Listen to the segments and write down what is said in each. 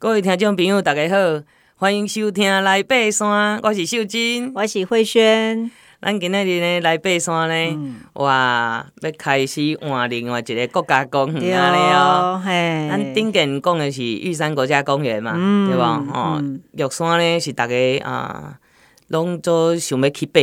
各位听众朋友，大家好，欢迎收听《来爬山》，我是秀珍，我是慧萱。咱今日呢来爬山呢，嗯、哇，要开始换另外一个国家公园了。嘿，咱顶间讲的是玉山国家公园嘛，嗯、对吧？哦，玉、嗯、山呢是大家啊。拢做想要去爬，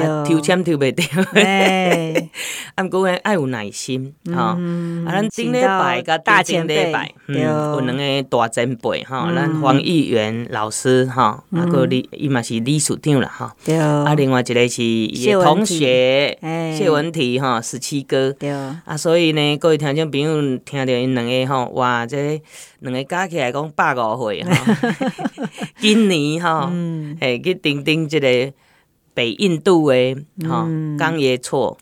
啊，抽签抽袂着，啊，毋过呢爱有耐心，吼，啊，咱顶礼拜甲大前礼拜，嗯，有两个大前辈，吼，咱黄议员老师，吼，啊，个李伊嘛是理事长啦，吼，啊，另外一个是伊个同学，谢文提，吼，十七哥，啊，所以呢，各位听众朋友听着因两个，吼，哇，这两个加起来讲百五岁，吼，今年，吼，诶，去顶顶。即个北印度的哈冈耶措，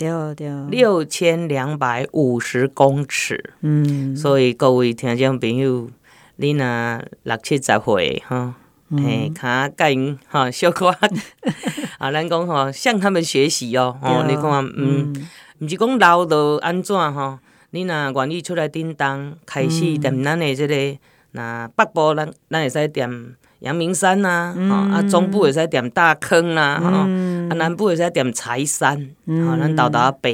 六千两百五十公尺，嗯，所以各位听众朋友，你若六七十岁吼，嘿，卡甲因哈 小可 啊，咱讲吼向他们学习哦，哦，你看，嗯，毋是讲老就安怎吼，你若愿意出来叮当，开始踮咱的这个，那北部咱咱会使踮。阳明山呐，啊，中部会使踮大坑啦，啊，南部会使踮柴山，啊，咱豆豆啊爬，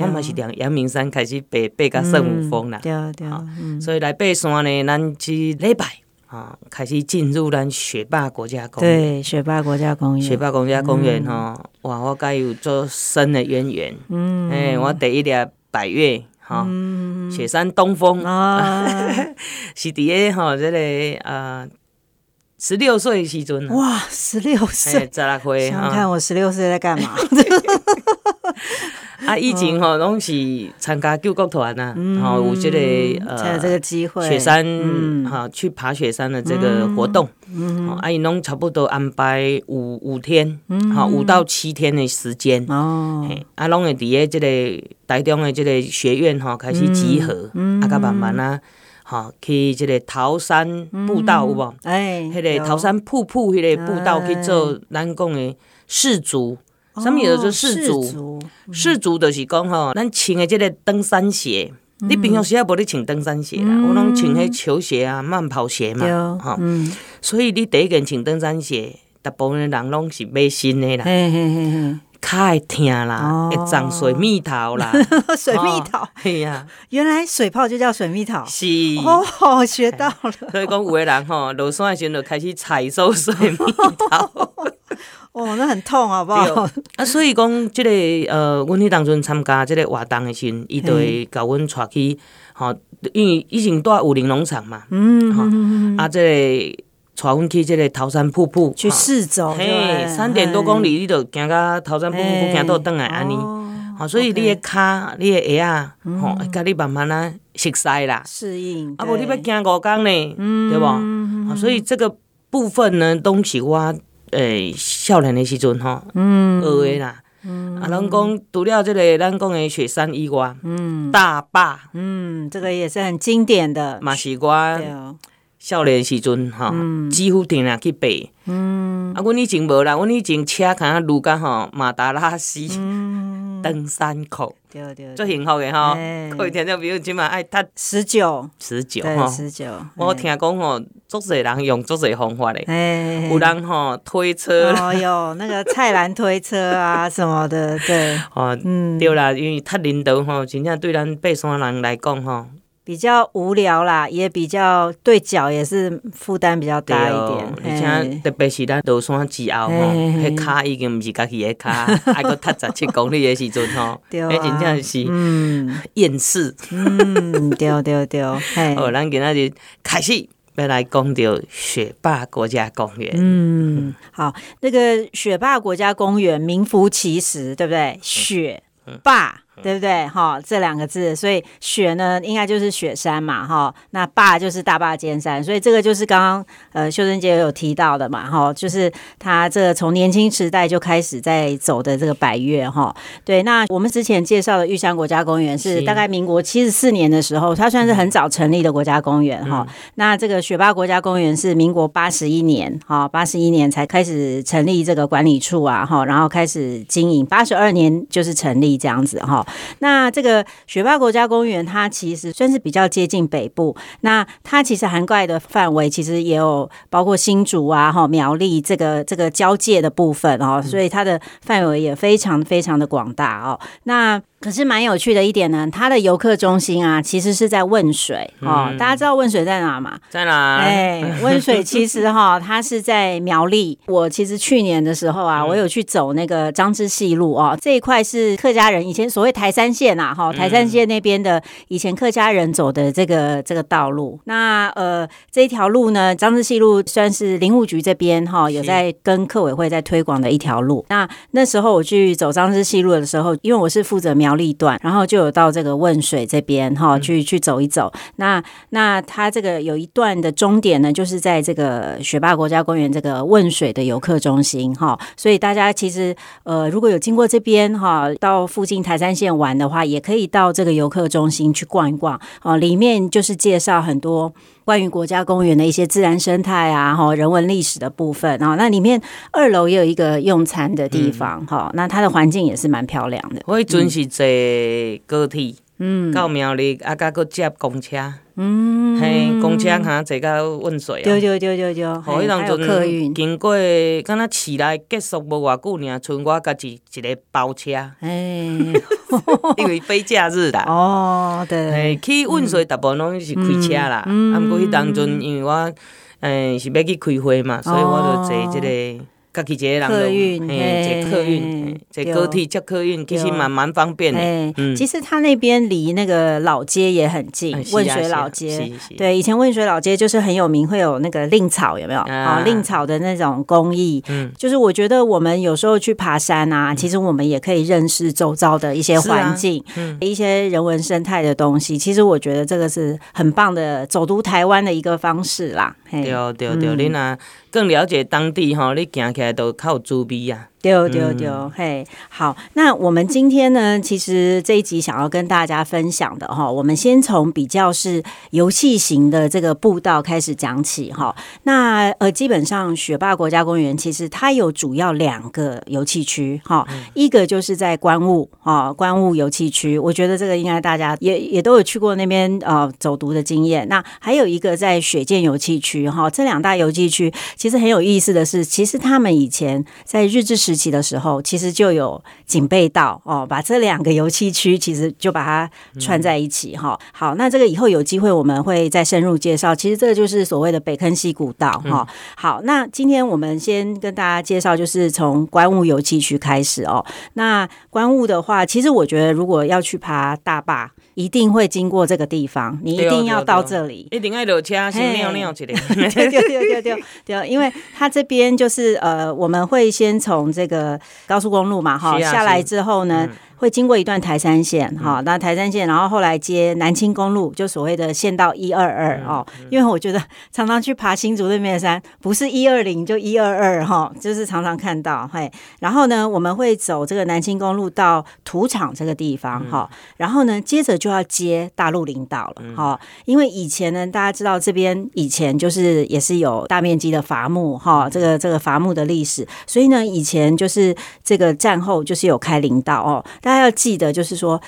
我嘛是踮阳明山开始爬，爬到圣母峰啦，对对，所以来爬山呢，咱去礼拜啊，开始进入咱雪霸国家公园，对，雪霸国家公园，雪霸国家公园哈，哇，我甲有做深的渊源，嗯，诶，我第一粒百岳，哈，雪山东风。啊，是伫个吼，这个啊。十六岁时阵，哇，十六岁，十六岁，想看我十六岁在干嘛？啊，以前吼拢是参加救国团啊，吼有这个呃，才有这个机会，雪山哈去爬雪山的这个活动，啊，伊拢差不多安排五五天，哈，五到七天的时间，哦，啊，拢会伫个这个台中的这个学院哈开始集合，啊，甲慢慢啊。吼，去即个桃山步道有无？哎，迄个桃山瀑布迄个步道去做咱讲的士足，啥物叫做士足？士足就是讲吼，咱穿的即个登山鞋，你平常时也无咧穿登山鞋啦，我拢穿迄球鞋啊、慢跑鞋嘛，吼，所以你第一件穿登山鞋，大部分人拢是买新的啦。卡会疼啦，会长水蜜桃啦，水蜜桃，系呀，原来水泡就叫水蜜桃，是。哦，学到了。所以讲有个人吼，落山的时阵就开始采收水蜜桃，哦，那很痛，好不好？啊，所以讲这个呃，阮迄当阵参加这个活动的时阵，伊就会甲阮带去，吼，因为以前住武林农场嘛，嗯，哈，啊，这个。带阮去这个桃山瀑布去试走，嘿，三点多公里，你就行到桃山瀑布，行到转来安尼，好，所以你的脚、你的鞋啊，吼，甲你慢慢啊熟悉啦，适应，啊，无你要行五工呢，对不？所以这个部分呢，拢是我诶少年的时阵吼，学的啦，啊，人讲除了这个咱讲的雪山以外，嗯，大坝，嗯，这个也是很经典的，嘛是我。少年时阵，吼，几乎定定去爬。嗯，啊，阮以前无啦，阮以前车卡路甲吼马达拉西登山口，对对，最幸福的吼。可以听到，比如，今嘛爱踏十九，十九吼，十九。我听讲吼，足侪人用足侪方法嘞，有人吼推车，哦哟，那个菜篮推车啊 什么的，对，哦，嗯，对啦，因为太领导吼，真正对咱爬山人来讲吼。比较无聊啦，也比较对脚也是负担比较大一点。而且特别是咱登山之后吼，迄卡已经毋是家己的卡，还阁踏十七公里的时阵吼，迄真正是嗯厌世。嗯，对对对。好，咱今仔日开始要来讲到雪霸国家公园。嗯，好，那个雪霸国家公园名副其实，对不对？雪霸。对不对？哈，这两个字，所以雪呢，应该就是雪山嘛，哈。那霸就是大霸尖山，所以这个就是刚刚呃秀珍姐有提到的嘛，哈，就是他这个从年轻时代就开始在走的这个百越，哈。对，那我们之前介绍的玉山国家公园是大概民国七十四年的时候，它算是很早成立的国家公园，哈。嗯、那这个雪霸国家公园是民国八十一年，哈，八十一年才开始成立这个管理处啊，哈，然后开始经营，八十二年就是成立这样子，哈。那这个雪霸国家公园，它其实算是比较接近北部。那它其实涵盖的范围，其实也有包括新竹啊、哈苗栗这个这个交界的部分哦，所以它的范围也非常非常的广大哦。那可是蛮有趣的一点呢，它的游客中心啊，其实是在汶水哦。嗯、大家知道汶水在哪吗？在哪？哎，汶水 其实哈，它是在苗栗。我其实去年的时候啊，我有去走那个张之细路哦，这一块是客家人以前所谓台山县呐，哈，台山县那边的以前客家人走的这个这个道路。那呃，这一条路呢，张之细路算是林务局这边哈有在跟客委会在推广的一条路。那那时候我去走张之细路的时候，因为我是负责苗。然后就有到这个汶水这边哈，去去走一走。那那它这个有一段的终点呢，就是在这个雪霸国家公园这个汶水的游客中心哈。所以大家其实呃，如果有经过这边哈，到附近台山县玩的话，也可以到这个游客中心去逛一逛哦。里面就是介绍很多。关于国家公园的一些自然生态啊，哈，人文历史的部分啊，那里面二楼也有一个用餐的地方，哈、那它的环境也是蛮漂亮的。我准是坐高铁，嗯，到苗栗啊，甲佫接公车。嗯，嘿，公车哈坐到汶水啊，对对对对对，吼，迄当阵经过，敢若市内结束无偌久尔，剩我家己一个包车，哎，因为非假日啦，哦，对，嘿，去汶水大部分拢是开车啦，啊，毋过迄当阵因为我，诶，是要去开会嘛，所以我就坐即个。家己一个人客运，嘿，坐客运，坐高铁接客运，其实蛮蛮方便的。嗯，其实它那边离那个老街也很近，汶水老街。对，以前汶水老街就是很有名，会有那个蔺草，有没有？啊，蔺草的那种工艺。嗯，就是我觉得我们有时候去爬山啊，其实我们也可以认识周遭的一些环境，一些人文生态的东西。其实我觉得这个是很棒的走读台湾的一个方式啦。对对对，你呐更了解当地哈，你行来都较有滋味啊。丢丢丢，嘿，好，那我们今天呢，其实这一集想要跟大家分享的哈，我们先从比较是游戏型的这个步道开始讲起哈。那呃，基本上雪霸国家公园其实它有主要两个游戏区哈，一个就是在观雾哈，观雾游戏区，我觉得这个应该大家也也都有去过那边呃走读的经验。那还有一个在雪见游戏区哈，这两大游戏区其实很有意思的是，其实他们以前在日治时时期的时候，其实就有警备道哦，把这两个油漆区其实就把它串在一起哈。嗯、好，那这个以后有机会我们会再深入介绍。其实这个就是所谓的北坑溪古道哈。嗯、好，那今天我们先跟大家介绍，就是从观雾油漆区开始哦。那观雾的话，其实我觉得如果要去爬大坝，一定会经过这个地方，你一定要到这里，一定要落车先尿尿去的。对对对对对，因为它这边就是呃，我们会先从这个高速公路嘛，哈，下来之后呢。嗯会经过一段台山线，哈，那台山线，然后后来接南青公路，就所谓的县道一二二哦。因为我觉得常常去爬新竹那边的山，不是一二零就一二二哈，就是常常看到嘿。然后呢，我们会走这个南青公路到土场这个地方哈，然后呢，接着就要接大陆林道了哈。因为以前呢，大家知道这边以前就是也是有大面积的伐木哈，这个这个伐木的历史，所以呢，以前就是这个战后就是有开林道哦。大家要记得，就是说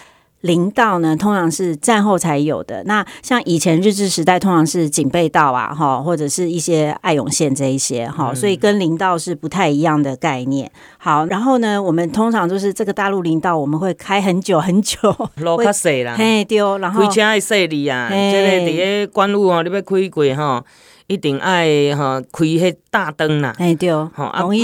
林道呢，通常是战后才有的。那像以前日治时代，通常是警备道啊，哈，或者是一些爱永线这一些，哈，嗯、所以跟林道是不太一样的概念。好，然后呢，我们通常就是这个大陆林道，我们会开很久很久，路较细啦，嘿，对，然后开车爱细腻啊，这个伫个关路哦，你要开过哈。一定爱哈开迄大灯呐，哎对，吼啊，莫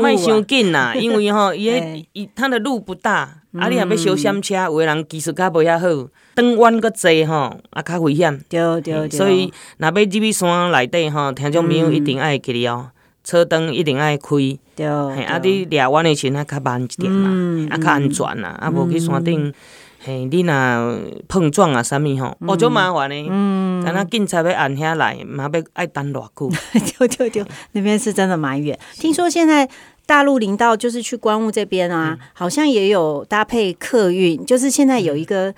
莫伤紧呐，因为吼伊个伊它的路不大，啊，你若要小闪车，有个人技术较无遐好，转弯个济吼，啊，较危险，对对对，所以若要入去山内底吼，听众朋友一定爱记得哦，车灯一定爱开，对，啊，你掠弯的时阵较慢一点嘛，啊，较安全啦，啊，无去山顶。嘿，你若碰撞啊，啥物吼，哦，就麻烦呢。嗯，敢若警察要按遐来，嘛要爱等偌久。对对对，那边是真的蛮远。听说现在大陆林道就是去关务这边啊，好像也有搭配客运，就是现在有一个。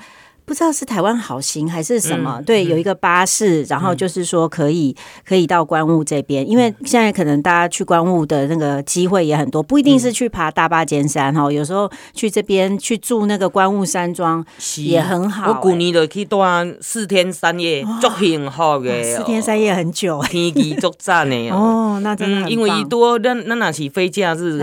不知道是台湾好行还是什么，嗯、对，有一个巴士，然后就是说可以、嗯、可以到关务这边，因为现在可能大家去关务的那个机会也很多，不一定是去爬大巴尖山哈，有时候去这边去住那个关务山庄也很好、欸。我去年就去住四天三夜，足幸福的。四天三夜很久、欸，天气足赞的哦，那真的、嗯、因为多，那那那是非假日。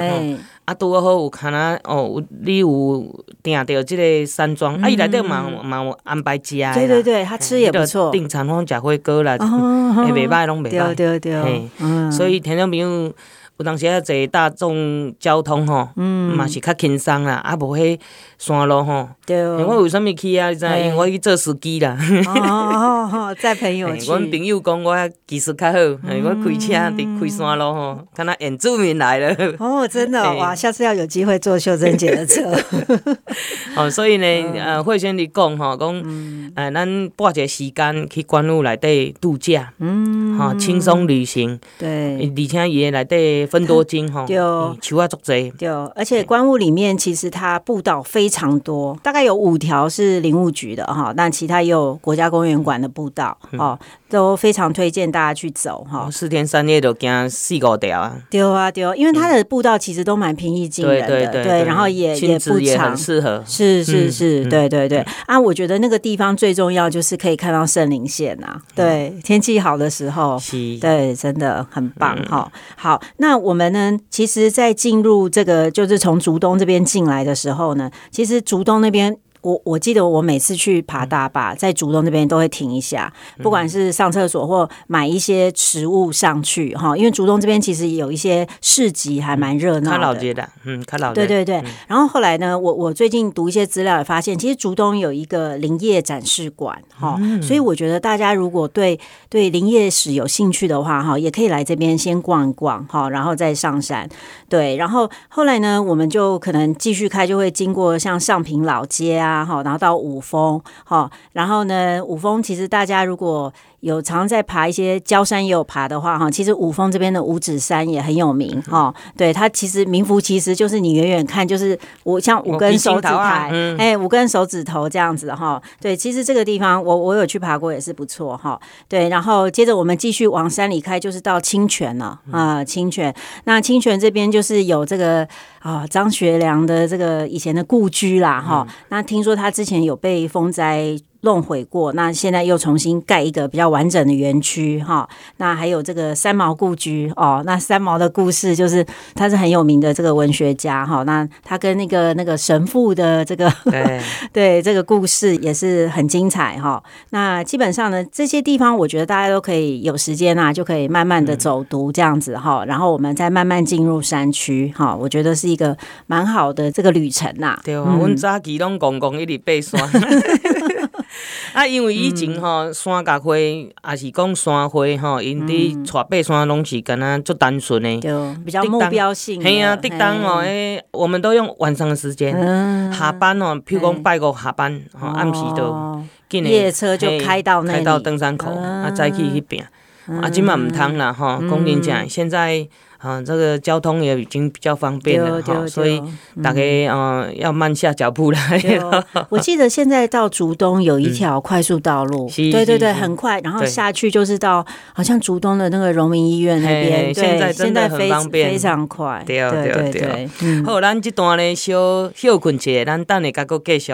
啊，拄好有看啊，哦，你有订到即个山庄，啊，伊内底嘛嘛有安排食的，对对对，他吃也不错，订餐方食火锅啦，也袂歹拢袂歹，对对对，嗯。所以听众朋友。有当时啊，坐大众交通吼，嘛是较轻松啦，啊无迄山路吼。对。我为什物去啊？你知？因为我去做司机啦。哦哦，载朋友去。阮朋友讲我技术较好，我开车伫开山路吼，看那原住民来了。哦，真的哇！下次要有机会坐秀贞姐的车。哦，所以呢，呃，慧萱你讲吼，讲，呃，咱拨一个时间去观雾内底度假，嗯，哈，轻松旅行。对。而且伊个内底。分多金哈，就，球啊，足济，对，而且观雾里面其实它步道非常多，大概有五条是林务局的哈，但其他也有国家公园馆的步道哦，都非常推荐大家去走哈。四天三夜都行四五条啊，丢啊丢，因为它的步道其实都蛮平易近人的，对，然后也也不长，适合，是是是，对对对。啊，我觉得那个地方最重要就是可以看到圣棱线呐，对，天气好的时候，对，真的很棒哈。好，那。我们呢，其实，在进入这个就是从竹东这边进来的时候呢，其实竹东那边。我我记得我每次去爬大坝，在竹东那边都会停一下，不管是上厕所或买一些食物上去哈，因为竹东这边其实有一些市集还蛮热闹的。看老街的，嗯，看老街。对对对。然后后来呢，我我最近读一些资料也发现，其实竹东有一个林业展示馆哈，所以我觉得大家如果对对林业史有兴趣的话哈，也可以来这边先逛一逛哈，然后再上山。对，然后后来呢，我们就可能继续开，就会经过像上平老街啊。啊好，然后到五峰，好，然后呢，五峰其实大家如果有常在爬一些焦山也有爬的话，哈，其实五峰这边的五指山也很有名，哈，对，它其实名副其实，就是你远远看就是我像五根手指头，哎，五根手指头这样子，哈，对，其实这个地方我我有去爬过，也是不错，哈，对，然后接着我们继续往山里开，就是到清泉了，啊，清泉，那清泉这边就是有这个。啊，张学良的这个以前的故居啦，哈、嗯，那听说他之前有被风灾弄毁过，那现在又重新盖一个比较完整的园区，哈，那还有这个三毛故居哦，那三毛的故事就是他是很有名的这个文学家，哈，那他跟那个那个神父的这个对。对这个故事也是很精彩，哈，那基本上呢，这些地方我觉得大家都可以有时间啊，就可以慢慢的走读这样子，哈、嗯，然后我们再慢慢进入山区，哈，我觉得是一个蛮好的这个旅程呐、啊。对啊，我们早期拢公公一直爬山。啊，因为以前吼山甲花，也是讲山花吼，因伫带爬山拢是敢那足单纯的，比较目标性。嘿啊，叮当哦，诶，我们都用晚上的时间下班哦，譬如讲拜五下班，吼暗时都，夜车就开到那，开到登山口，啊，再去迄边。啊，今嘛毋通啦，吼，讲真正现在。啊，这个交通也已经比较方便了哈，所以大概嗯要慢下脚步来。我记得现在到竹东有一条快速道路，对对对，很快，然后下去就是到好像竹东的那个荣民医院那边。现在真的很方便，非常快。对对对，好，咱这段呢小休困一下，咱等下再搁继续。